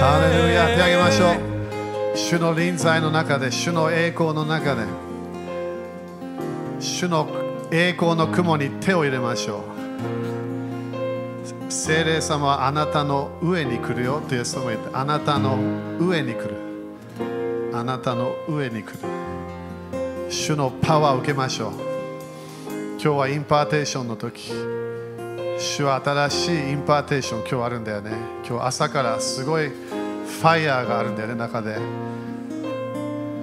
ハレルヤ手上げましょう。主の臨在の中で主の栄光の中で主の栄光の雲に手を入れましょう。聖霊様はあなたの上に来るよ。とイエス様言ってあなたの上に来る。あなたの上に来る。主のパワーを受けましょう。今日は impartation の時。主は新しい impartation 今日あるんだよね。今日朝からすごいファイヤーがあるんだよね中で。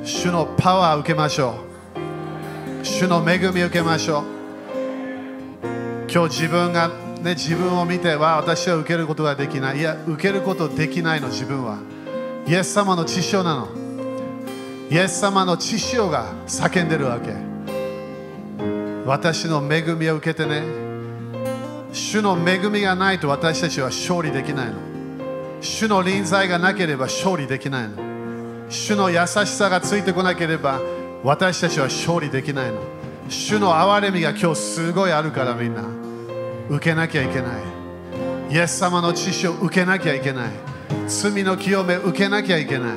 主のパワー受けましょう。主の恵み受けましょう。今日自分がね自分を見ては私は受けることができない。いや受けることできないの自分は。イエス様の血潮なの。イエス様の血潮が叫んでるわけ。私の恵みを受けてね。主の恵みがないと私たちは勝利できないの。主の臨在がなければ勝利できないの。主の優しさがついてこなければ私たちは勝利できないの。主の憐れみが今日すごいあるからみんな。受けなきゃいけない。イエス様の知識を受けなきゃいけない。罪の清め受けなきゃいけない。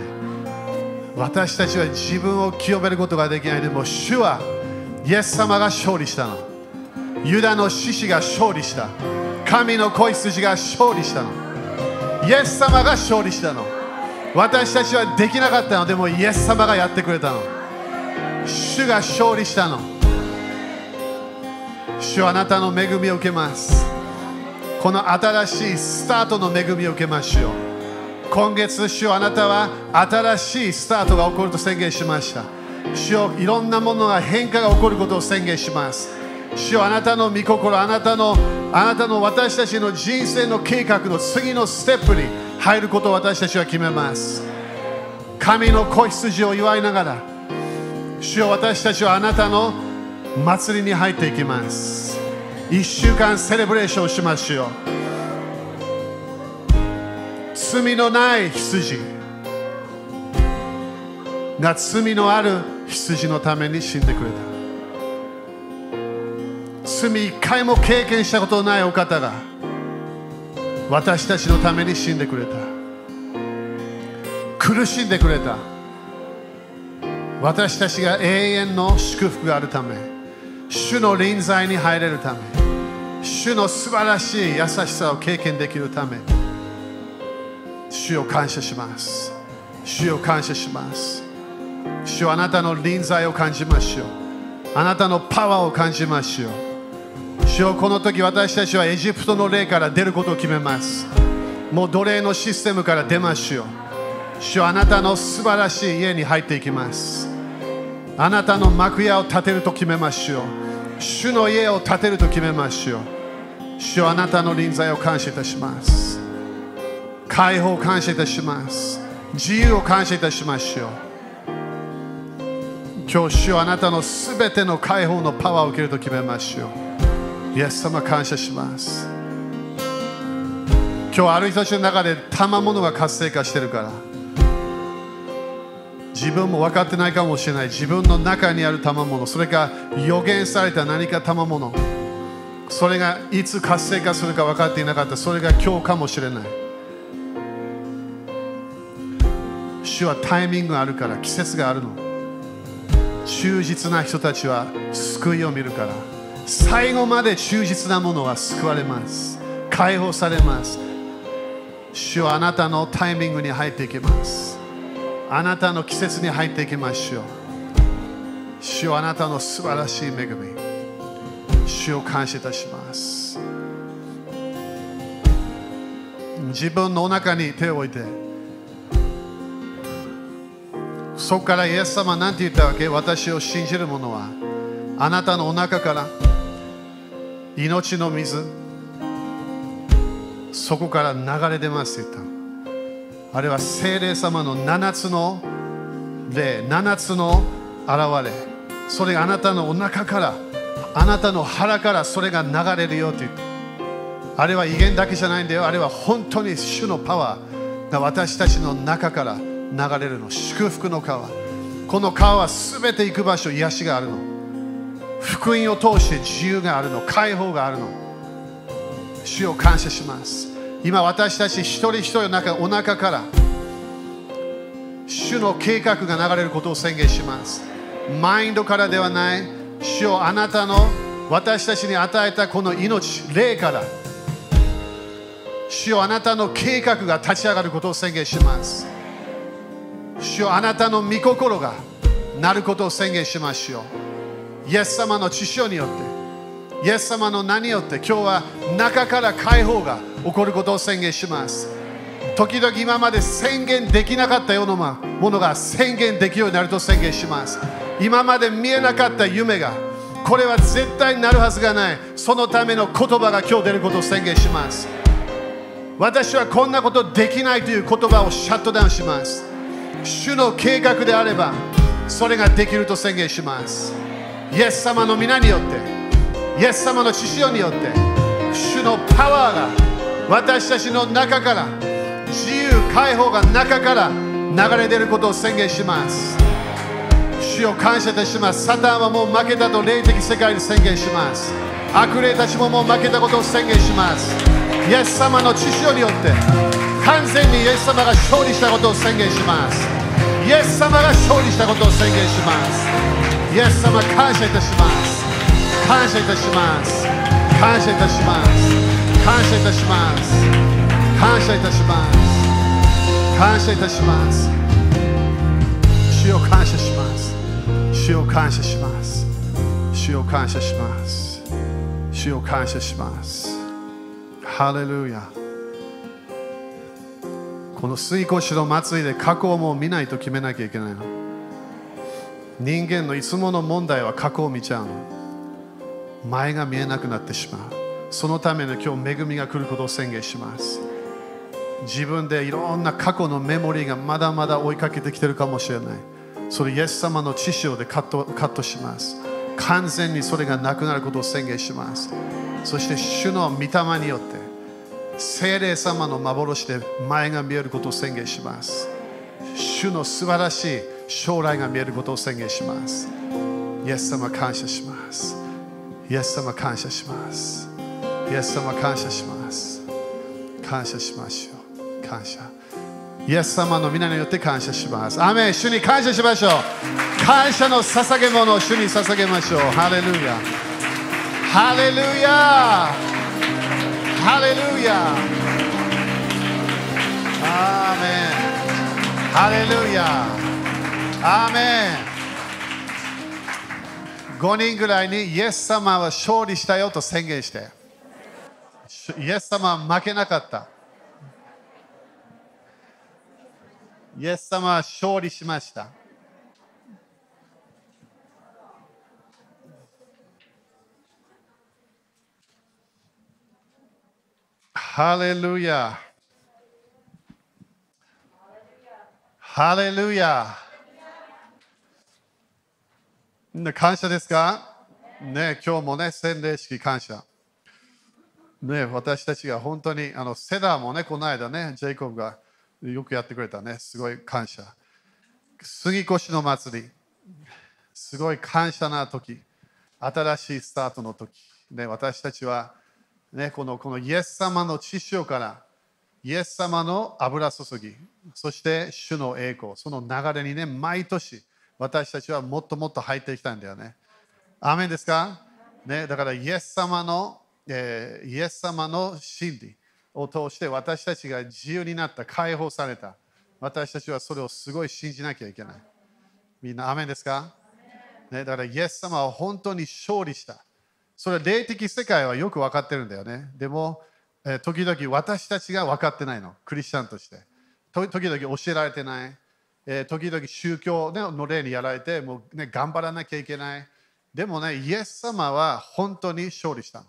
私たちは自分を清めることができない。でも主はイエス様が勝利したの。ユダの獅子が勝利した。神の子羊が勝利したの。イエス様が勝利したの。私たちはできなかったの。でもイエス様がやってくれたの。主が勝利したの。主はあなたの恵みを受けます。この新しいスタートの恵みを受けましょう今月主はあなたは新しいスタートが起こると宣言しました。主よいろんなものが変化が起こることを宣言します。主よあなたの御心あなたのあなたの私たちの人生の計画の次のステップに入ることを私たちは決めます。神の子羊を祝いながら主よ私たちはあなたの祭りに入っていきます。1週間セレブレーションしましょう罪のない羊。が罪のある羊のために死んでくれた。罪一回も経験したことのないお方が私たちのために死んでくれた。苦しんでくれた。私たちが永遠の祝福があるため主の臨在に入れるため主の素晴らしい優しさを経験できるため主を感謝します。主を感謝します。主はあなたの臨在を感じましょう。あなたのパワーを感じましょう。主よこの時私たちはエジプトの霊から出ることを決めます。もう奴隷のシステムから出ましょう。主はあなたの素晴らしい家に入っていきます。あなたの幕屋を建てると決めましょう。主の家を建てると決めましょう。主はあなたの臨在を感謝いたします。解放を感謝いたします。自由を感謝いたしましょう。今日主はあなたのすべての解放のパワーを受けると決めましょう。イエス様感謝します。今日歩いた人の中で賜物が活性化してるから。自分も分かってないかもしれない。自分の中にある賜物。それか予言された何か賜物。それがいつ活性化するか分かっていなかった。それが今日かもしれない。主はタイミングがあるから季節があるの。忠実な人たちは救いを見るから。最後まで忠実なものは救われます。解放されます。主はあなたのタイミングに入っていきます。あなたの季節に入っていきましょう主はあなたの素晴らしい恵み。主を感謝いたします。自分のお腹に手を置いてそこからイエス様は何て言ったわけ？私を信じる者はあなたのお腹から命の水。そこから流れ出ますって言った。あれは精霊様の7つの霊。7つの現れ。それがあなたのお腹から。あなたの腹から。それが流れるよって言った。あれは威厳だけじゃないんだよ。あれは本当に主のパワー。が私たちの中から流れるの。祝福の川。この川は全て行く場所。癒しがあるの。福音を通して自由があるの解放があるの。主を感謝します。今私たち一人一人の中お腹から主の計画が流れることを宣言します。マインドからではない。主よあなたの私たちに与えたこの命霊から主よあなたの計画が立ち上がることを宣言します。主よあなたの御心がなることを宣言しましょうイエス様の知性によってイエス様の名によって今日は中から解放が起こることを宣言します。時々今まで宣言できなかったようなものが宣言できるようになると宣言します。今まで見えなかった夢がこれは絶対になるはずがない。そのための言葉が今日出ることを宣言します。私はこんなことできないという言葉をシャットダウンします。主の計画であればそれができると宣言します。イエス様の皆によってイエス様の知識によって主のパワーが私たちの中から自由解放が中から流れ出ることを宣言します。主を感謝いたします。サタンはもう負けたと霊的世界に宣言します。悪霊たちももう負けたことを宣言します。イエス様の知識によって完全にイエス様が勝利したことを宣言します。イエス様が勝利したことを宣言します。イエス様感謝いたします。感謝いたします。感謝いたします。感謝いたします。感謝いたします。感謝いたします。主を感謝します。主を感謝します。主を感謝します。主を感謝します。ハレルヤ。この水越しの祭りで過去をもう見ないと決めなきゃいけないの。人間のいつもの問題は過去を見ちゃうの。前が見えなくなってしまう。そのための今日恵みが来ることを宣言します。自分でいろんな過去のメモリーがまだまだ追いかけてきてるかもしれない。それイエス様の知識でカットカットします。完全にそれがなくなることを宣言します。そして主の御霊によって聖霊様の幻で前が見えることを宣言します。主の素晴らしい将来が見えることを宣言します。イエス様感謝します。イエス様感謝します。イエス様感謝します。感謝しましょう。感謝。イエス様の皆によって感謝します。アメン。主に感謝しましょう。感謝の捧げ物を主に捧げましょう。ハレルヤ。ハレルヤ。ハレルヤ。アーメン。ハレルヤ。アーメン5人ぐらいにイエス様は勝利したよと宣言して。イエス様は負けなかった。イエス様は勝利しました。ハレルヤ。ハレルヤ。感謝ですか？ね今日もね洗礼式感謝。ね私たちが本当にあのセダーもねこの間ねジェイコブがよくやってくれたねすごい感謝。杉越の祭り。すごい感謝な時。新しいスタートの時。ね私たちはね、このこのイエス様の知識からイエス様の油注ぎそして主の栄光その流れにね毎年私たちはもっともっと入っていきたいんだよね。アメンですか、ね、だからイエス様の、えー、イエス様の真理を通して私たちが自由になった解放された私たちはそれをすごい信じなきゃいけない。みんなアメンですか、ね、だからイエス様は本当に勝利した。それは霊的世界はよく分かってるんだよね。でも、えー、時々私たちが分かってないの、クリスチャンとして。時々教えられてない。え、時々宗教の例にやられて、もう、ね、頑張らなきゃいけない。でもね、イエス様は本当に勝利したの。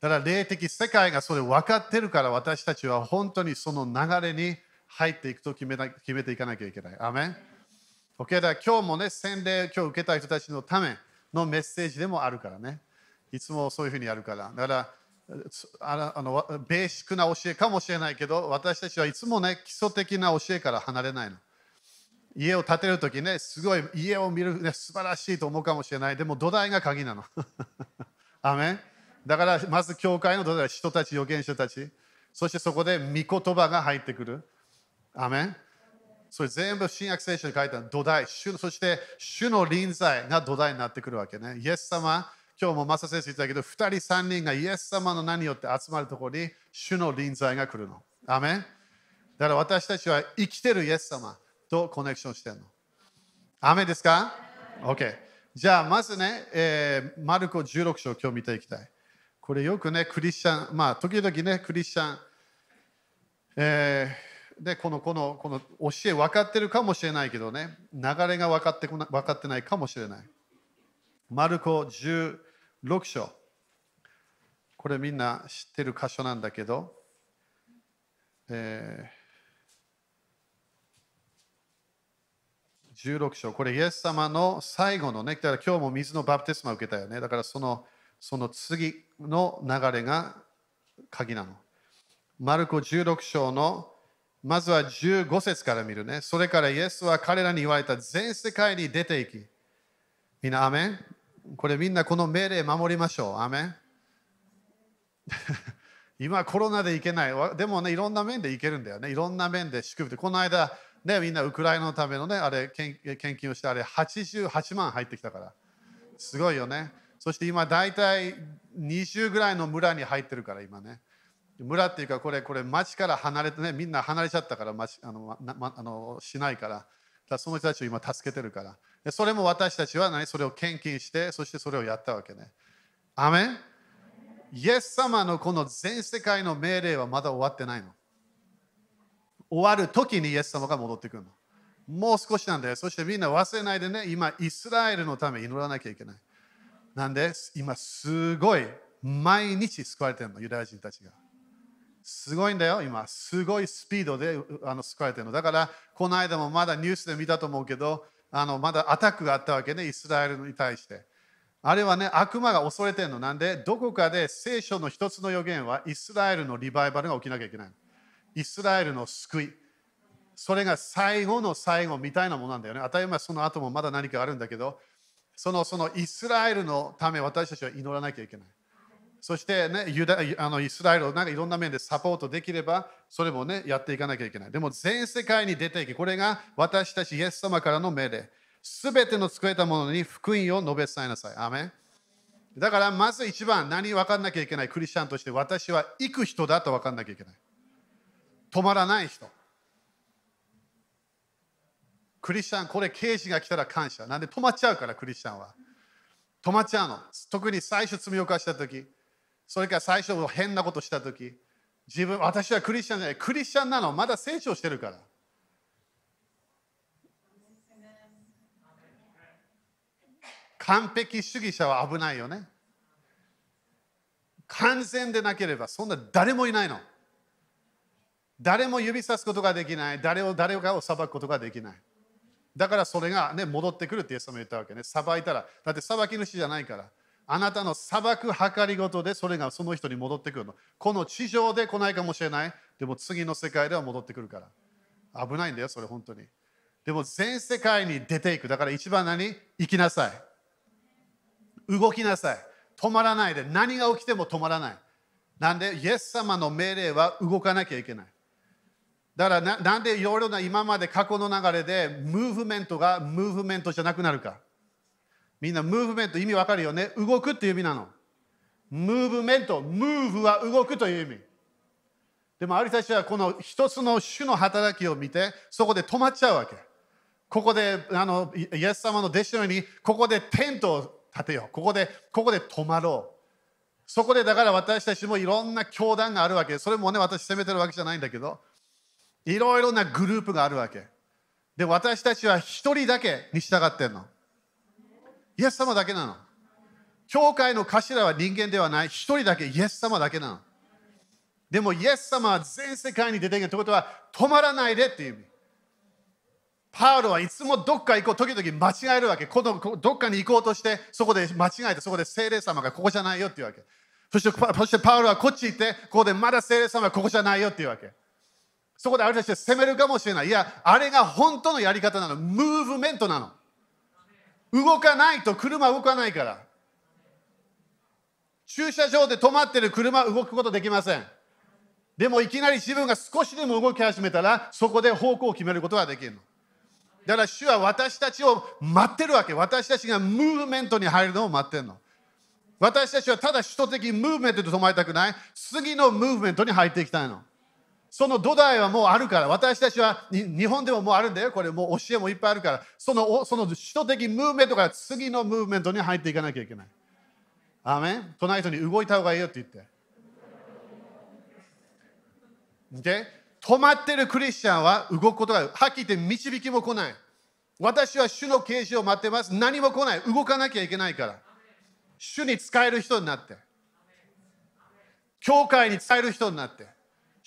だから霊的世界がそれ分かってるから私たちは本当にその流れに入っていくと決めな決めていかなきゃいけない。アメン OK だから今日もね、洗礼今日受けた人たちのため、のメッセージでもあるからね。いつもそういうふうにやるから。だから、あのベーシックな教えかもしれないけど、私たちはいつもね、基礎的な教えから離れないの。家を建てるときね、すごい家を見る、ね、素晴らしいと思うかもしれない。でも土台が鍵なの。アメンだからまず教会の土台は人たち、預言者たち。そしてそこで御言葉が入ってくる。アメンそれ全部新約聖書に書いた土台、主そして主の臨在が土台になってくるわけね。イエス様、今日もマサ先生言ったけど、2人、3人がイエス様の名によって集まるところに主の臨在が来るの。アメンだから私たちは生きてるイエス様とコネクションしてるの。アメですか ?OK。じゃあまずね、えー、マルコ16章今日見ていきたい。これよくね、クリスチャン、まあ時々ね、クリスチャン、えー、でこのこのこの教え分かってるかもしれないけどね、流れが分かってこな分かってないかもしれない。マルコ16 6章。これみんな知ってる箇所なんだけど、えー、16章、これイエス様の最後のね、だから今日も水のバプテスマを受けたよね。だからそのその次の流れが鍵なの。マルコ16章のまずは15節から見るね。それからイエスは彼らに言われた全世界に出ていき。みんな、アメン？これみんなこの命令守りましょう。アメ 今コロナで行けない。でもね、いろんな面で行けるんだよね。いろんな面で祝福で。この間、ね、みんなウクライナのためのね、あれ献金をして、あれ88万入ってきたから。すごいよね。そして今大体20ぐらいの村に入ってるから今ね。村っていうかこれこれ町から離れてねみんな離れちゃったから町あの、ま、あのしないからだその人たちを今助けてるからそれも私たちは何？それを献金してそしてそれをやったわけね。アメン？イエス様のこの全世界の命令はまだ終わってないの。終わる時にイエス様が戻ってくるの。もう少しなんだよ。そしてみんな忘れないでね。今イスラエルのため祈らなきゃいけない。なんで？今すごい毎日救われてるの。ユダヤ人たちが。すごいんだよ、今。すごいスピードであの救われてるの。だから、この間もまだニュースで見たと思うけど、あのまだアタックがあったわけね、イスラエルに対して。あれはね、悪魔が恐れてるの。なんで、どこかで聖書の一つの予言は、イスラエルのリバイバルが起きなきゃいけない。イスラエルの救い。それが最後の最後みたいなものなんだよね。当たり前その後もまだ何かあるんだけど、そのそのイスラエルのため私たちは祈らなきゃいけない。そしてね、ユダあのイスラエルをなんかいろんな面でサポートできれば、それもね、やっていかなきゃいけない。でも全世界に出ていき、これが私たちイエス様からの命令。すべての作れたものに福音を述べ伝えなさい。アメだからまず一番何分かんなきゃいけないクリスチャンとして私は行く人だと分かんなきゃいけない。止まらない人。クリスチャン、これ刑事が来たら感謝。なんで止まっちゃうから、クリスチャンは。止まっちゃうの。特に最初罪を犯したとき。それから最初変なことしたとき、自分、私はクリスチャンじゃない、クリスチャンなの、まだ成長してるから。完璧主義者は危ないよね。完全でなければ、そんな誰もいないの。誰も指さすことができない。誰を誰かを裁くことができない。だからそれが、ね、戻ってくるってイエス様言ったわけね。裁いたら。だって裁き主じゃないから。あなたの裁く計りごとでそれがその人に戻ってくるの。この地上で来ないかもしれない。でも次の世界では戻ってくるから。危ないんだよ、それ本当に。でも全世界に出ていく。だから一番何？行きなさい。動きなさい。止まらないで。何が起きても止まらない。なんで、イエス様の命令は動かなきゃいけない。だからななんでいろいろな今まで過去の流れでムーブメントがムーブメントじゃなくなるか。みんなムーブメント意味わかるよね？動くっていう意味なの。ムーブメント、ムーブは動くという意味。でもありたちはこの一つの種の働きを見てそこで止まっちゃうわけ。ここであのイエス様の弟子のようにここでテントを立てよう。ここでここで止まろう。そこでだから私たちもいろんな教団があるわけ。それもね私責めてるわけじゃないんだけどいろいろなグループがあるわけ。で私たちは一人だけに従ってんの。イエス様だけなの。教会の頭は人間ではない。一人だけイエス様だけなの。でもイエス様は全世界に出ているということは止まらないでっていう意味。パウロはいつもどっか行こう、時々間違えるわけ。このどっかに行こうとして、そこで間違えて、そこで聖霊様がここじゃないよっていうわけ。そしてそしてパウロはこっち行って、ここでまだ聖霊様がここじゃないよっていうわけ。そこであれたちで責めるかもしれない。いや、あれが本当のやり方なの。ムーブメントなの。動かないと車動かないから。駐車場で止まってる車動くことできません。でもいきなり自分が少しでも動き始めたら、そこで方向を決めることができるの。だから主は私たちを待ってるわけ。私たちがムーブメントに入るのを待ってるの。私たちはただ首都的ムーブメントで止まりたくない。次のムーブメントに入っていきたいの。その土台はもうあるから、私たちは日本でももうあるんだよ。これもう教えもいっぱいあるから、そのその首都的ムーブメントから次のムーブメントに入っていかなきゃいけない。アメン？隣人に動いた方がいいよって言って。で、止まってるクリスチャンは動くことがはっきり言って導きも来ない。私は主の啓示を待ってます。何も来ない。動かなきゃいけないから。主に使える人になって。教会に使える人になって。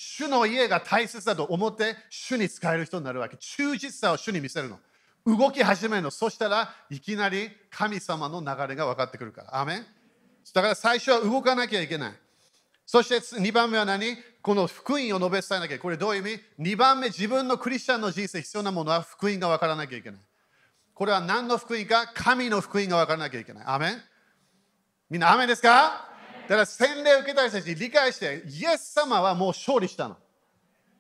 主の家が大切だと思って主に使える人になるわけ。忠実さを主に見せるの。動き始めるの。そしたらいきなり神様の流れが分かってくるから。アメンだから最初は動かなきゃいけない。そして2番目は何？この福音を述べ伝えなきゃ。これどういう意味 ?2 番目、自分のクリスチャンの人生必要なものは福音が分からなきゃいけない。これは何の福音か？神の福音が分からなきゃいけない。アメンみんな、アメンですか？だから洗礼を受けた人たち理解して、イエス様はもう勝利したの。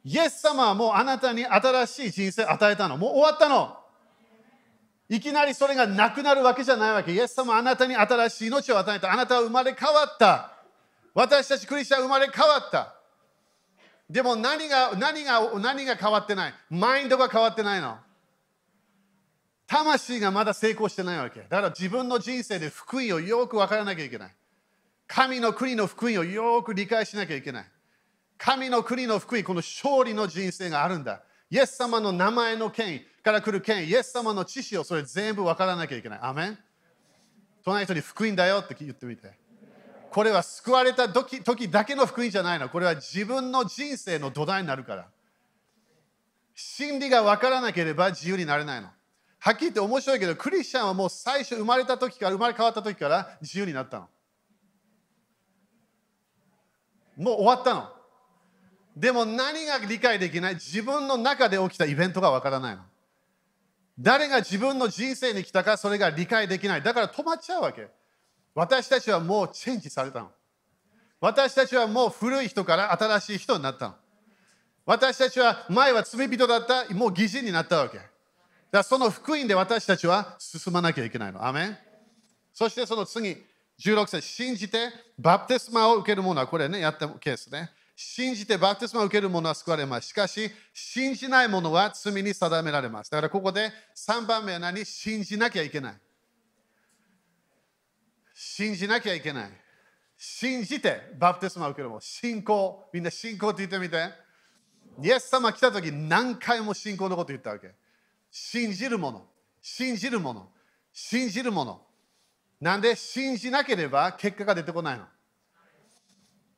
イエス様はもうあなたに新しい人生与えたの。もう終わったの。いきなりそれがなくなるわけじゃないわけ。イエス様はあなたに新しい命を与えた。あなたは生まれ変わった。私たちクリスチャン生まれ変わった。でも何が何が何が変わってない？マインドが変わってないの。魂がまだ成功してないわけ。だから自分の人生で福音をよく分からなきゃいけない。神の国の福音をよく理解しなきゃいけない。神の国の福音、この勝利の人生があるんだ。イエス様の名前の権威から来る権威、イエス様の知識をそれ全部分からなきゃいけない。アメン隣の人に福音だよって言ってみて。これは救われた時時だけの福音じゃないの。これは自分の人生の土台になるから。真理が分からなければ自由になれないの。はっきり言って面白いけど、クリスチャンはもう最初生まれた時から生まれ変わった時から自由になったの。もう終わったの。でも何が理解できない？自分の中で起きたイベントがわからないの。誰が自分の人生に来たかそれが理解できない。だから止まっちゃうわけ。私たちはもうチェンジされたの。私たちはもう古い人から新しい人になったの。私たちは前は罪人だった、もう義人になったわけ。だからその福音で私たちは進まなきゃいけないの。アメンそしてその次、16節信じてバプテスマを受ける者はこれね、やったケースね。信じてバプテスマを受ける者は救われます。しかし、信じない者は罪に定められます。だからここで3番目は何？信じなきゃいけない。信じなきゃいけない。信じてバプテスマを受ける者。信仰。みんな信仰って言ってみて。イエス様来た時何回も信仰のこと言ったわけ。信じる者。信じる者。信じる者。なんで信じなければ結果が出てこないの？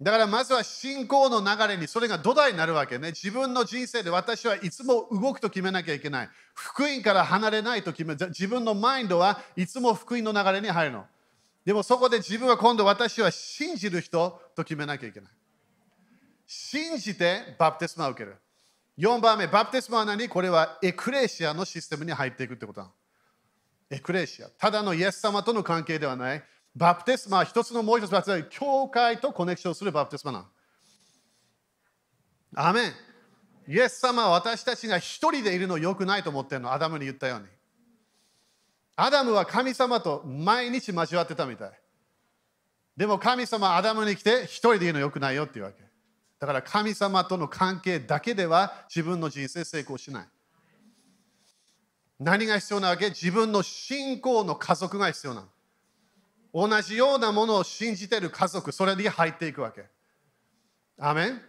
だからまずは信仰の流れにそれが土台になるわけね。自分の人生で私はいつも動くと決めなきゃいけない。福音から離れないと決め、自分のマインドはいつも福音の流れに入るの。でもそこで自分は今度私は信じる人と決めなきゃいけない。信じてバプテスマを受ける。4番目、バプテスマは何？これはエクレシアのシステムに入っていくってことなの。エクレシア。ただのイエス様との関係ではない。バプテスマは一つのもう一つは教会と connection するバプテスマなアメン。イエス様は私たちが一人でいるのよくないと思ってるの。アダムに言ったように。アダムは神様と毎日交わってたみたい。でも神様はアダムに来て一人でいるのよくないよっていうわけ。だから神様との関係だけでは自分の人生成功しない。何が必要なわけ？自分の信仰の家族が必要なの。同じようなものを信じている家族、それに入っていくわけ。アメン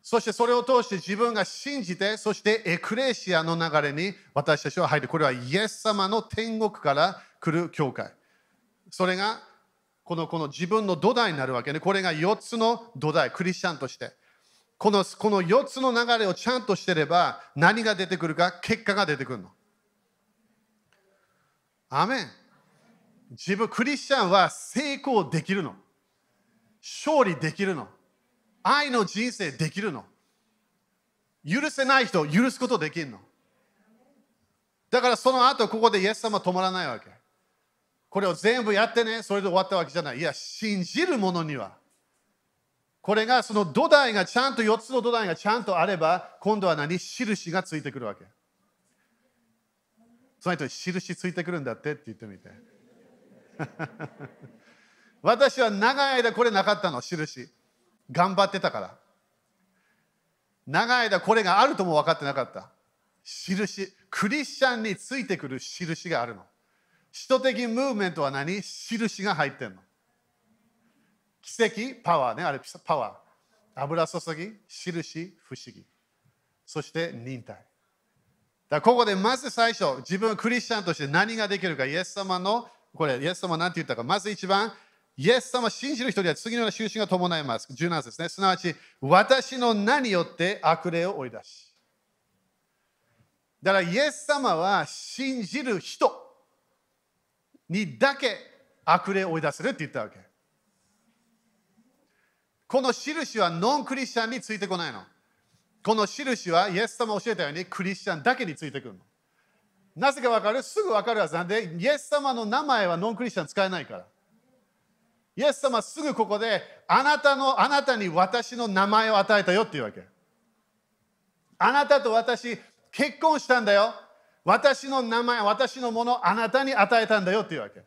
そしてそれを通して自分が信じて、そしてエクレシアの流れに私たちは入る。これはイエス様の天国から来る教会。それがこのこの自分の土台になるわけね。これが4つの土台、クリスチャンとして。このこの4つの流れをちゃんとしてれば何が出てくるか、結果が出てくるの。アメン自分、クリスチャンは成功できるの。勝利できるの。愛の人生できるの。許せない人を許すことできるの。だからその後、ここでイエス様止まらないわけ。これを全部やってね、それで終わったわけじゃない。いや、信じる者には。これがその土台がちゃんと4つの土台がちゃんとあれば今度は何？印がついてくるわけその人印ついてくるんだってって言ってみて。私は長い間これなかったの印。頑張ってたから。長い間これがあるとも分かってなかった。印。クリスチャンについてくる印があるの。使徒的ムーブメントは何？印が入ってんの。奇跡？パワーね。あれパワー。油注ぎ？印？不思議。そして忍耐。だここでまず最初自分はクリスチャンとして何ができるかイエス様のこれイエス様何て言ったかまず一番イエス様を信じる人には次のような印が伴います。17ですね。すなわち、私の名によって悪霊を追い出し。だから、イエス様は信じる人にだけ悪霊を追い出せるって言ったわけ。この印はノンクリスチャンについてこないの。この印はイエス様教えたようにクリスチャンだけについてくるの。なぜか分かる？すぐ分かるはずなんで、イエス様の名前はノンクリスチャン使えないから。イエス様すぐここであなたのあなたに私の名前を与えたよっていうわけ。あなたと私結婚したんだよ。私の名前、私のものあなたに与えたんだよっていうわけ。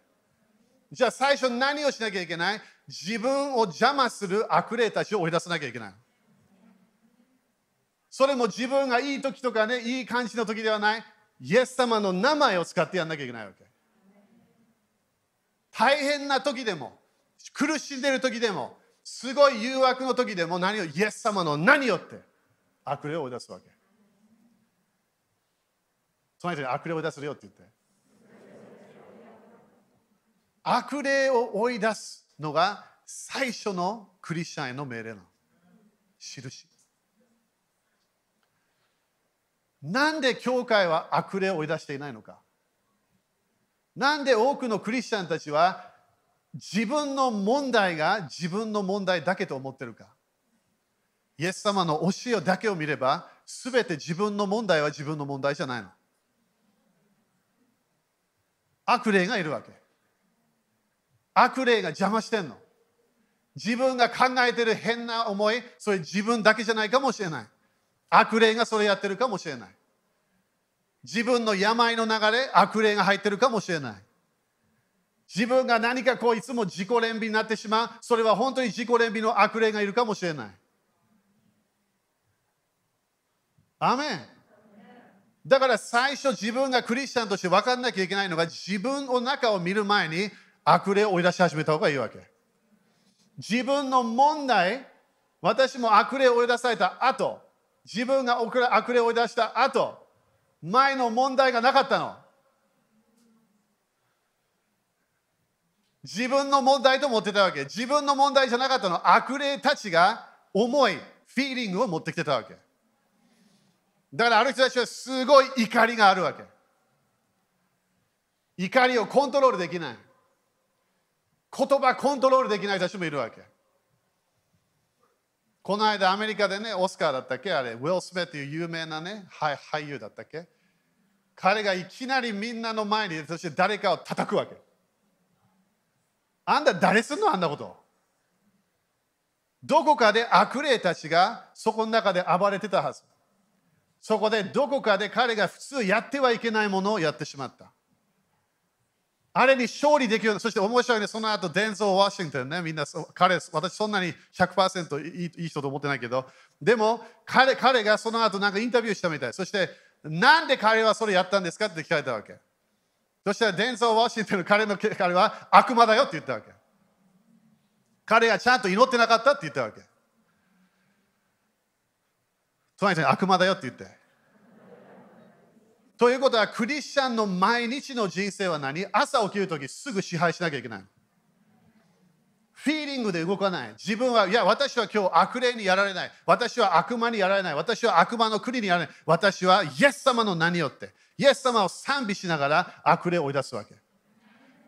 じゃあ最初何をしなきゃいけない？自分を邪魔する悪霊たちを追い出さなきゃいけない。それも自分がいい時とかね、いい感じの時ではない。イエス様の名前を使ってやんなきゃいけないわけ。大変な時でも、苦しんでる時でも、すごい誘惑の時でも何をイエス様の何よって悪霊を追い出すわけ。その人に悪霊を追い出すよって言って。悪霊を追い出すのが最初のクリスチャンへの命令なの。印。なんで教会は悪霊を追い出していないのか？なんで多くのクリスチャンたちは自分の問題が自分の問題だけと思ってるか？イエス様の教えだけを見れば全て自分の問題は自分の問題じゃないの。悪霊がいるわけ。悪霊が邪魔してんの。自分が考えてる変な思いそれ自分だけじゃないかもしれない。悪霊がそれやってるかもしれない。自分の病の流れ悪霊が入ってるかもしれない。自分が何かこういつも自己憐憫になってしまう。それは本当に自己憐憫の悪霊がいるかもしれない。アメン。だから最初自分がクリスチャンとして分かんなきゃいけないのが自分の中を見る前に悪霊を追い出し始めた方がいいわけ。自分の問題私も悪霊を追い出された後自分が悪霊を出した後前の問題がなかったの自分の問題と思ってたわけ。自分の問題じゃなかったの。悪霊たちが重いフィーリングを持ってきてたわけ。だからある人たちはすごい怒りがあるわけ。怒りをコントロールできない。言葉コントロールできない人たちもいるわけ。この間アメリカでね、オスカーだったっけ？あれ、ウィル・スメっていう有名なね、俳優だったっけ？彼がいきなりみんなの前にそして誰かを叩くわけ。あんた誰すんの？あんなこと。どこかで悪霊たちがそこの中で暴れてたはず。そこでどこかで彼が普通やってはいけないものをやってしまった。あれに勝利できるそして面白いね、その後、デンゾー・ワシントンね、みんな、彼、私そんなに100%いいいい人と思ってないけど、でも彼、彼がその後なんかインタビューしたみたい。そして、なんで彼はそれやったんですかって聞かれたわけ。そしたらデンソー・ワシントンの彼の彼は悪魔だよって言ったわけ。彼がちゃんと祈ってなかったって言ったわけ。隣に悪魔だよって言って。ということは、クリスチャンの毎日の人生は何？朝起きるときすぐ支配しなきゃいけない。フィーリングで動かない。自分は、いや、私は今日悪霊にやられない。私は悪魔にやられない。私は悪魔の国にやられない。私はイエス様の名によって、イエス様を賛美しながら悪霊を追い出すわけ。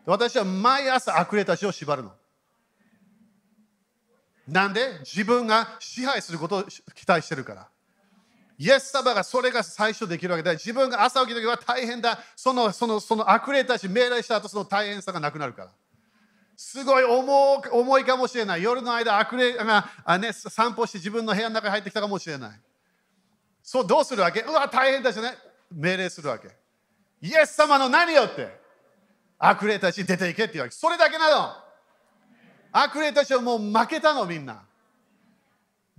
私は毎朝悪霊たちを縛るの。なんで？自分が支配することを期待してるから。イエス様がそれが最初できるわけで、自分が朝起きた時は大変だ。そのそのその悪霊たち命令した後、その大変さがなくなるから。すごい重重いかもしれない。夜の間、悪霊があ、ね、散歩して自分の部屋の中に入ってきたかもしれない。そうどうするわけ？うわ、大変だしね。命令するわけ。イエス様の何よって悪霊たちに出ていけって言うわけ。それだけなの。悪霊たちはもう負けたの、みんな。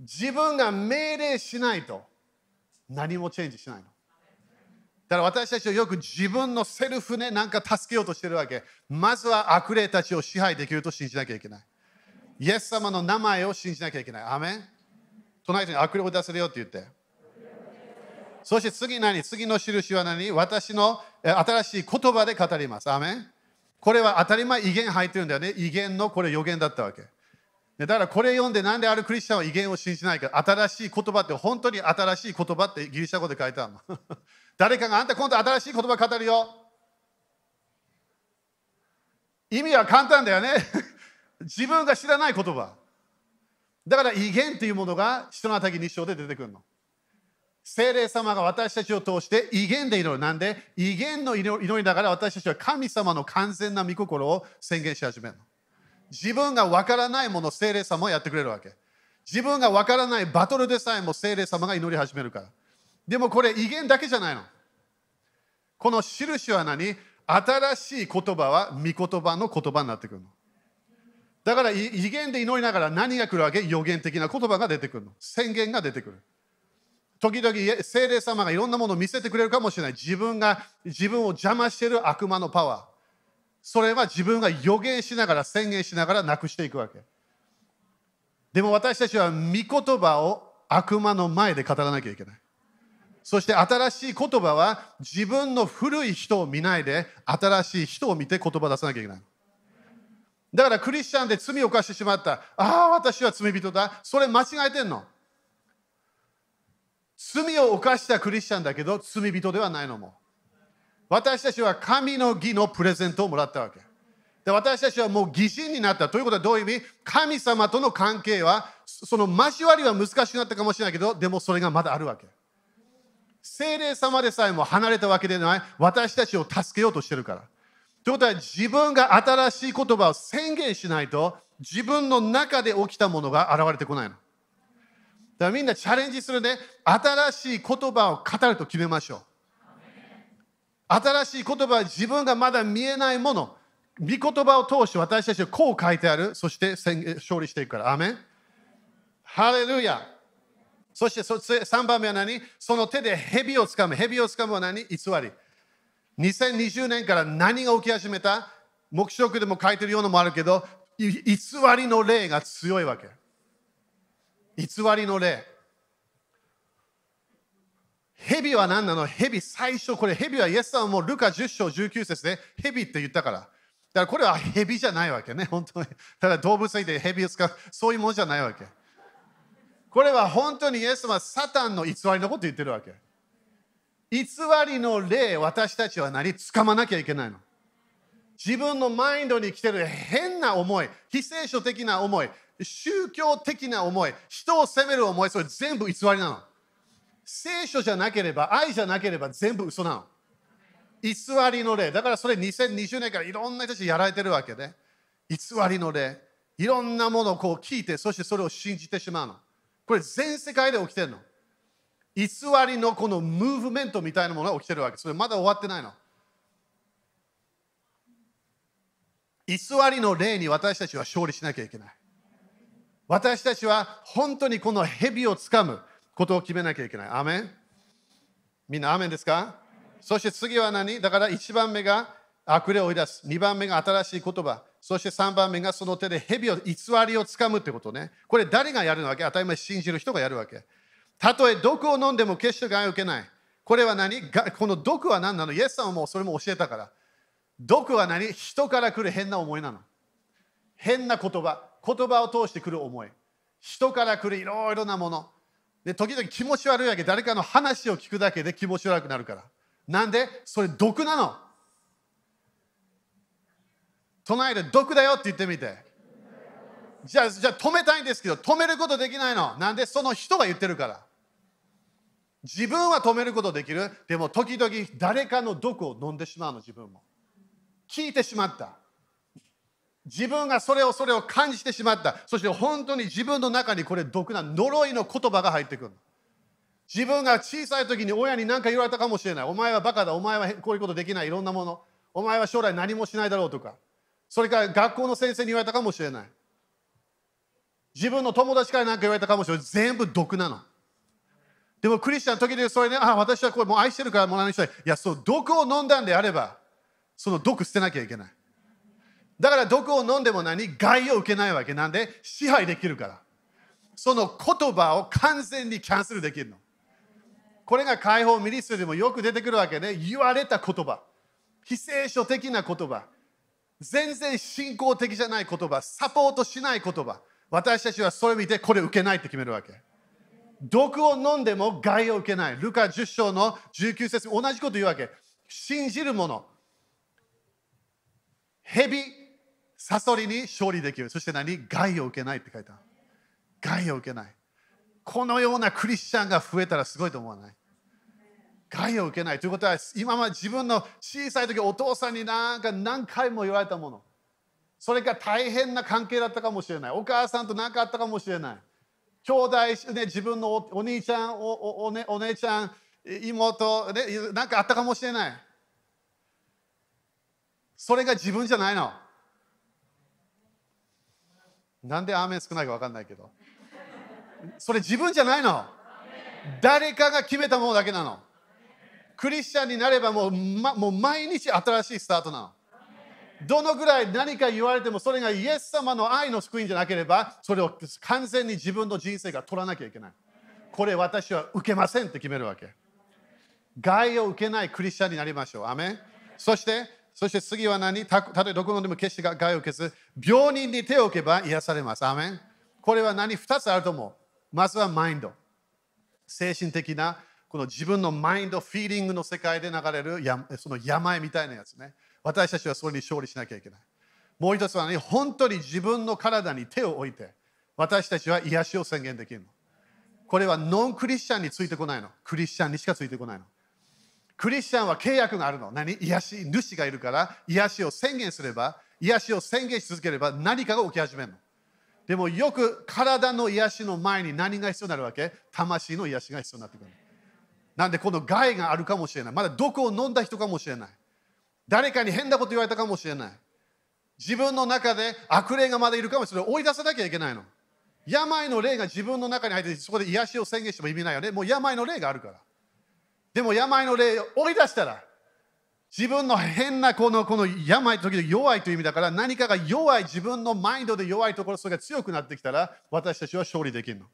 自分が命令しないと何もチェンジしないの。だから私たちはよく自分のセルフね、なんか助けようとしてるわけ。まずは悪霊たちを支配できると信じなきゃいけない。イエス様の名前を信じなきゃいけない。アメン隣に悪霊を出せるよって言って。そして次何？次の印は何？私の新しい言葉で語ります。アメンこれは当たり前、威厳入ってるんだよね。威厳のこれ予言だったわけ。だからこれ読んでなんであるクリスチャンは威厳を信じないか。新しい言葉って本当に新しい言葉ってギリシャ語で書いてあるの。誰かがあんた今度新しい言葉語るよ。意味は簡単だよね。自分が知らない言葉。だから威厳というものが人の滝日章で出てくるの。聖霊様が私たちを通して威厳で祈る。なんで？威厳の祈りながら私たちは神様の完全な御心を宣言し始めるの。自分がわからないものを聖霊様はやってくれるわけ。自分がわからないバトルでさえも聖霊様が祈り始めるから。でもこれ威厳だけじゃないの。この印は何？新しい言葉は御言葉の言葉になってくるの。だから威厳で祈りながら何が来るわけ？予言的な言葉が出てくるの。宣言が出てくる。時々聖霊様がいろんなものを見せてくれるかもしれない。自分が自分を邪魔している悪魔のパワー。それは自分が予言しながら宣言しながらなくしていくわけ。でも私たちは御言葉を悪魔の前で語らなきゃいけない。そして新しい言葉は自分の古い人を見ないで新しい人を見て言葉出さなきゃいけない。だからクリスチャンで罪を犯してしまった。ああ、私は罪人だ。それ間違えてんの。罪を犯したクリスチャンだけど罪人ではないのも。私たちは神の義のプレゼントをもらったわけ。で私たちはもう義人になった。ということはどういう意味？神様との関係は、その交わりは難しくなったかもしれないけど、でもそれがまだあるわけ。精霊様でさえも離れたわけでない。私たちを助けようとしてるから。ということは自分が新しい言葉を宣言しないと、自分の中で起きたものが現れてこないの。だからみんなチャレンジするね。新しい言葉を語ると決めましょう。新しい言葉は自分がまだ見えないもの、御言葉を通して私たちはこう書いてある、そして勝利していくから。アメンハレルヤそして3番目は何？その手で蛇をつかむ。蛇をつかむは何？偽り。2020年から何が起き始めた？目視録でも書いてるようなのもあるけど、偽りの霊が強いわけ。偽りの霊。蛇は何なの？蛇最初、これ蛇はイエスさんはもうルカ10章19節で蛇って言ったから。だからこれは蛇じゃないわけね、本当に。ただ動物園で蛇を使う、そういうものじゃないわけ。これは本当にイエス様はサタンの偽りのこと言ってるわけ。偽りの霊、私たちは何？掴まなきゃいけないの。自分のマインドに来てる変な思い、非聖書的な思い、宗教的な思い、人を責める思い、それ全部偽りなの。聖書じゃなければ、愛じゃなければ全部嘘なの。偽りの霊。だからそれ2020年からいろんな人たちやられてるわけで、ね。偽りの霊。いろんなものをこう聞いて、そしてそれを信じてしまうの。これ全世界で起きてるの。偽りのこのムーブメントみたいなものが起きてるわけ。それまだ終わってないの。偽りの霊に私たちは勝利しなきゃいけない。私たちは本当にこの蛇をつかむ。ことを決めなきゃいけない。アメン？みんなアメンですか？そして次は何？だから1番目が悪霊を追い出す。2番目が新しい言葉。そして3番目がその手で蛇を偽りをつかむってことね。これ誰がやるわけ？当たり前信じる人がやるわけ。たとえ毒を飲んでも決して害を受けない。これは何？この毒は何なの？イエスさんはもうそれも教えたから。毒は何？人から来る変な思いなの。変な言葉。言葉を通してくる思い。人から来るいろいろなもの。で時々気持ち悪いわけ。誰かの話を聞くだけで気持ち悪くなるから。なんで？それ毒なの。唱える毒だよって言ってみて。じゃあじゃあ止めたいんですけど止めることできないの。なんで？その人が言ってるから。自分は止めることできる。でも時々誰かの毒を飲んでしまうの自分も。聞いてしまった。自分がそれをそれを感じてしまった。そして本当に自分の中にこれ毒な呪いの言葉が入ってくる。自分が小さい時に親に何か言われたかもしれない。お前はバカだ。お前はこういうことできない。いろんなもの。お前は将来何もしないだろうとか。それから学校の先生に言われたかもしれない。自分の友達から何か言われたかもしれない。全部毒なの。でもクリスチャンの時でそれね、あ、私はこれもう愛してるからもう何したい。いや、そう、毒を飲んだんであれば、その毒捨てなきゃいけない。だから毒を飲んでも何？害を受けないわけなんで？支配できるから。その言葉を完全にキャンセルできるの。これが解放ミニスでもよく出てくるわけね。言われた言葉。非聖書的な言葉。全然信仰的じゃない言葉。サポートしない言葉。私たちはそれを見てこれ受けないって決めるわけ。毒を飲んでも害を受けない。ルカ10章の19節同じこと言うわけ。信じる者。蛇、サソリに勝利できる。そして何？害を受けないって書いてある。害を受けない。このようなクリスチャンが増えたらすごいと思わない？害を受けない。ということは今まで自分の小さい時お父さんになんか何回も言われたもの。それが大変な関係だったかもしれない。お母さんと何かあったかもしれない。兄弟、ね、自分のお兄ちゃんおおお,、ね、お姉ちゃん妹、ね、何かあったかもしれない。それが自分じゃないの。なんでアーメン少ないか分かんないけど。それ自分じゃないの。誰かが決めたものだけなの。クリスチャンになればもう,、ま、もう毎日新しいスタートなの。どのぐらい何か言われてもそれがイエス様の愛の救いじゃなければそれを完全に自分の人生が取らなきゃいけない。これ私は受けませんって決めるわけ。害を受けないクリスチャンになりましょう。アメそしてそして次は何？たとえどこのでも決して害を受けず病人に手を置けば癒されます。アメン。これは何？2つあると思う。まずはマインド。精神的なこの自分のマインドフィーリングの世界で流れるやその病みたいなやつね。私たちはそれに勝利しなきゃいけない。もう一つはね本当に自分の体に手を置いて私たちは癒しを宣言できるの。これはノンクリスチャンについてこないの。クリスチャンにしかついてこないの。クリスチャンは契約があるの何？癒し主がいるから癒しを宣言すれば癒しを宣言し続ければ何かが起き始めるのでもよく体の癒しの前に何が必要になるわけ？魂の癒しが必要になってくる。なんでこの害があるかもしれない。まだ毒を飲んだ人かもしれない。誰かに変なこと言われたかもしれない。自分の中で悪霊がまだいるかもしれない。追い出さなきゃいけないの。病の霊が自分の中に入ってそこで癒しを宣言しても意味ないよね。もう病の霊があるから。でも病の霊を追い出したら自分の変なこのこの病時々弱いという意味だから何かが弱い自分のマインドで弱いところそれが強くなってきたら私たちは勝利できるの。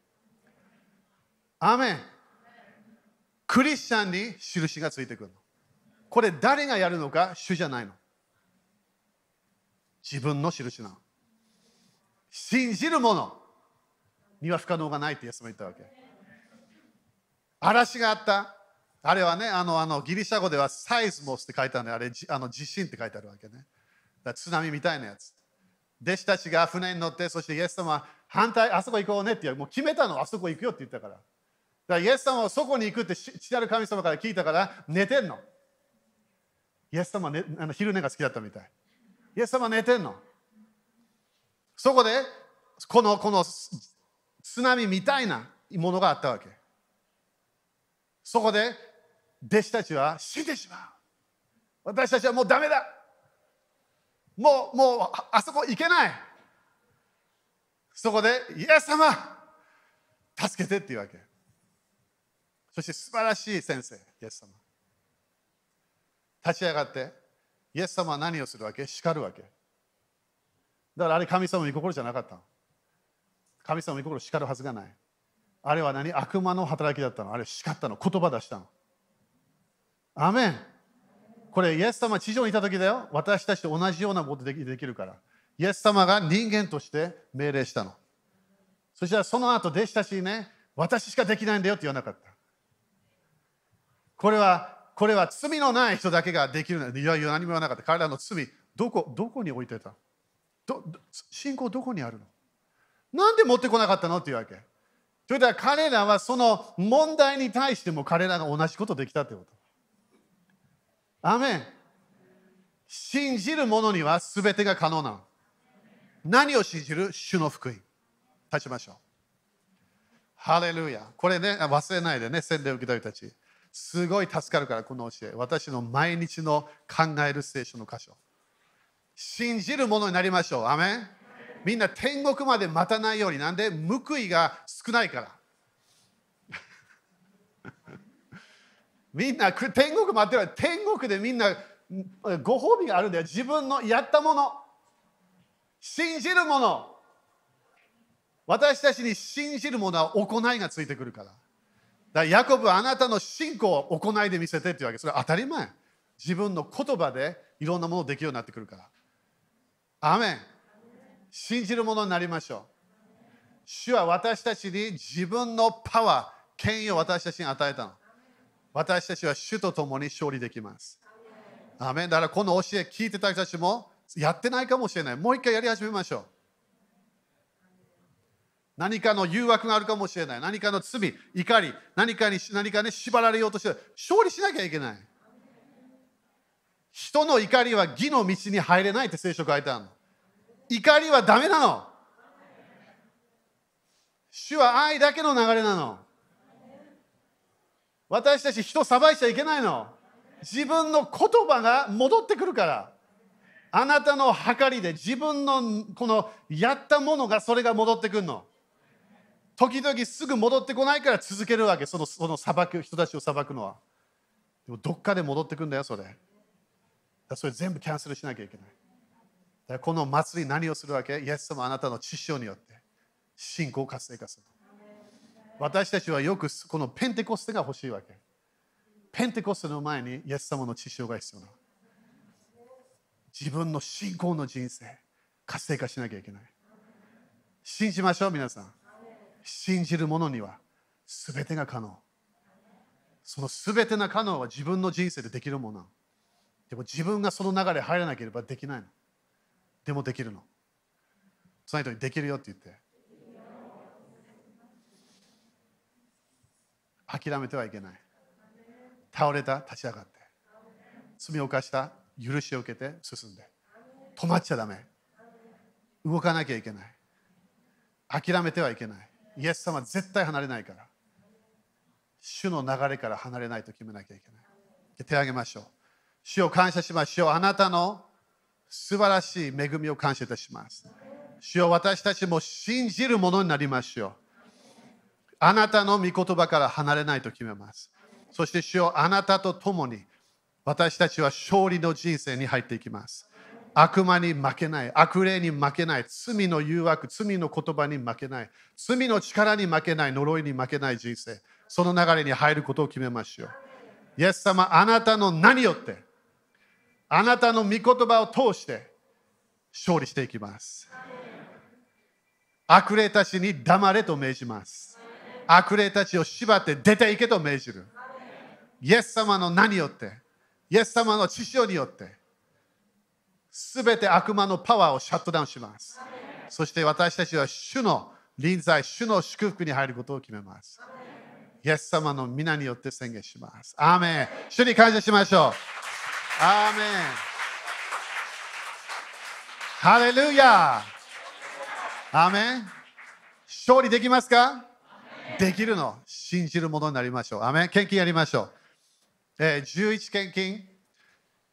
アメンクリスチャンに印がついてくるの。これ誰がやるのか主じゃないの。自分の印なの。信じる者には不可能がないってイエスも言ったわけ。嵐があった。あれはね、あのあのギリシャ語ではサイズモスって書いてあるんで、あれあの地震って書いてあるわけね。だ津波みたいなやつ。弟子たちが船に乗って、そしてイエス様は反対、あそこ行こうねってもう決めたの、あそこ行くよって言ったから。だからイエス様はそこに行くって父なる神様から聞いたから寝てんの。イエス様は、ね、あの昼寝が好きだったみたい。イエス様は寝てんの。そこで、このこの津波みたいなものがあったわけ。そこで弟子たちは死んでしまう。私たちはもうダメだ。もう、もう、あそこ行けない。そこで、イエス様、助けてっていうわけ。そして素晴らしい先生、イエス様。立ち上がって、イエス様は何をするわけ？叱るわけ。だからあれ神様の御心じゃなかった。神様の御心叱るはずがない。あれは何？悪魔の働きだったの。あれ叱ったの。言葉出したの。アメン。これ、イエス様地上にいた時だよ。私たちと同じようなことでできるから。イエス様が人間として命令したの。そしたらその後、弟子たちにね、私しかできないんだよって言わなかった。これは、これは罪のない人だけができる。いやいや、何も言わなかった。彼らの罪、どこ、どこに置いてた？ど信仰どこにあるの？なんで持ってこなかったの？っていうわけ。それでは彼らはその問題に対しても彼らが同じことできたってこと。アメン。信じる者には全てが可能なの。何を信じる？主の福音。立ちましょう。ハレルヤ。これね、忘れないでね、洗礼を受けた人たち。すごい助かるから、この教え。私の毎日の考える聖書の箇所。信じるものになりましょう。アメンみんな天国まで待たないように。なんで？報いが少ないから。みんな天国待ってる天国でみんなご褒美があるんだよ。自分のやったもの。信じるもの。私たちに信じるものは行いがついてくるから。だからヤコブあなたの信仰を行いで見せてっていうわけ。それは当たり前。自分の言葉でいろんなものできるようになってくるから。アメン。信じるものになりましょう。主は私たちに自分のパワー、権威を私たちに与えたの。私たちは主と共に勝利できます。アメンだからこの教え聞いてた人たちもやってないかもしれない。もう一回やり始めましょう。何かの誘惑があるかもしれない。何かの罪、怒り、何かに何かね、縛られようとして勝利しなきゃいけない。人の怒りは義の道に入れないって聖書書いてあるの。怒りはダメなの。主は愛だけの流れなの。私たち人裁いちゃいけないの。自分の言葉が戻ってくるから。あなたの計りで自分のこのやったものがそれが戻ってくるの。時々すぐ戻ってこないから続けるわけ、そのその裁く人たちを裁くのは。でもどっかで戻ってくるんだよ、それ。それ全部キャンセルしなきゃいけない。だからこの祭り何をするわけ？イエス様あなたの知性によって信仰を活性化する。私たちはよくこのペンテコステが欲しいわけ。ペンテコステの前にイエス様の知性が必要な。自分の信仰の人生、活性化しなきゃいけない。信じましょう、皆さん。信じる者には全てが可能。その全てが可能は自分の人生でできるもの。でも自分がその流れ入らなければできないの。でもできるの。その人にできるよって言って。諦めてはいけない。倒れた、立ち上がって。罪を犯した、許しを受けて進んで。止まっちゃだめ。動かなきゃいけない。諦めてはいけない。イエス様は絶対離れないから。主の流れから離れないと決めなきゃいけない。手を挙げましょう。主を感謝しましょう。あなたの素晴らしい恵みを感謝いたします。主を私たちも信じるものになりましょう。あなたの御言葉から離れないと決めます。そして主をあなたと共に私たちは勝利の人生に入っていきます。悪魔に負けない、悪霊に負けない、罪の誘惑、罪の言葉に負けない、罪の力に負けない、呪いに負けない人生、その流れに入ることを決めましょう。イエス様、あなたの何よって、あなたの御言葉を通して勝利していきます。悪霊たちに黙れと命じます。悪霊たちを縛って出ていけと命じる。イエス様の何よって、イエス様の知性によって、すべて悪魔のパワーをシャットダウンします。そして私たちは主の臨在、主の祝福に入ることを決めます。イエス様の皆によって宣言します。アーメン。主に感謝しましょう。アーメン。ハレルヤアーメン。勝利できますか？できるの。信じるものになりましょう。アーメ。献金やりましょう。えー、11献金。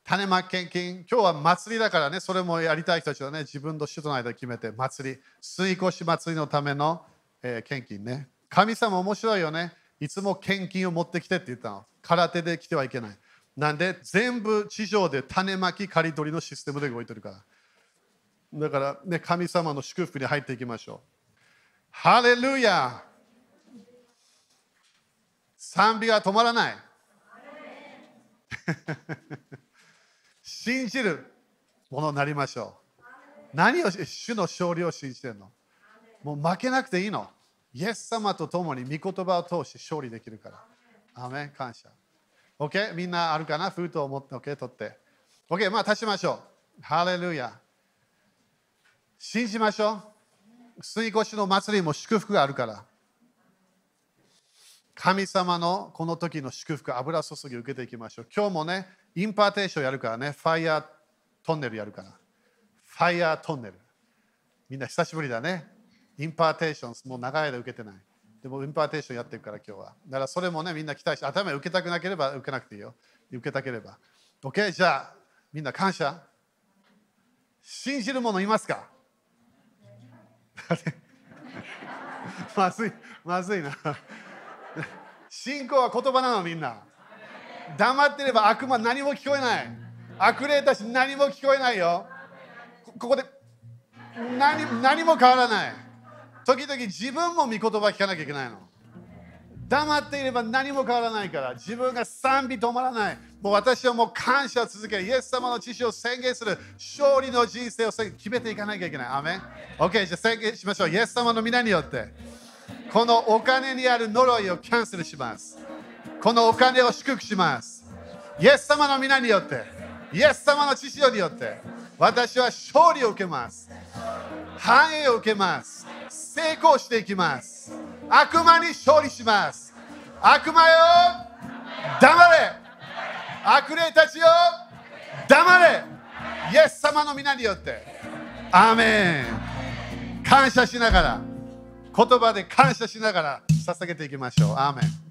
種まき献金、今日は祭りだからね、それもやりたい人たちはね、自分と主との間決めて、祭り、吸い越し祭りのための、えー、献金ね。神様面白いよね。いつも献金を持ってきてって言ったの。空手で来てはいけない。なんで、全部地上で種まき、刈り取りのシステムで動いてるから。だから、ね、神様の祝福に入っていきましょう。ハレルヤ賛美が止まらない。信じるものになりましょう。何を主の勝利を信じてるの？もう負けなくていいの。イエス様と共に御言葉を通して勝利できるから。アメン感謝。OK? みんなあるかな？封筒を持って OK? 取って。OK? まあ立ちましょう。ハレルヤ。信じましょう。過越しの祭りも祝福があるから。神様のこの時の祝福、油注ぎを受けていきましょう。今日もね、 impartation やるからね、 fire tunnel やるから。 fire tunnel。みんな久しぶりだね。 impartation、もう長い間受けてない。でも impartation やってるから今日は。だからそれもね、みんな期待して、頭受けたくなければ受けなくていいよ。受けたければ。OK? じゃあ、みんな感謝。信じる者いますか？まずい、まずいな。信仰は言葉なのみんな。黙ってれば悪魔何も聞こえない。悪霊たち何も聞こえないよ。ここで何何も変わらない。時々自分も御言葉聞かなきゃいけないの。黙っていれば何も変わらないから自分が賛美止まらない。もう私はもう感謝を続ける。イエス様の知識を宣言する。勝利の人生を決めていかなきゃいけない。アメン ?OK、じゃあ宣言しましょう。イエス様の皆によって。このお金にある呪いをキャンセルします。このお金を祝福します。イエス様の皆によって、イエス様の知識によって、私は勝利を受けます。繁栄を受けます。成功していきます。悪魔に勝利します。悪魔よ、黙れ悪霊たちよ、黙れイエス様の皆によって。アーメン感謝しながら、言葉で感謝しながら捧げていきましょう。アーメン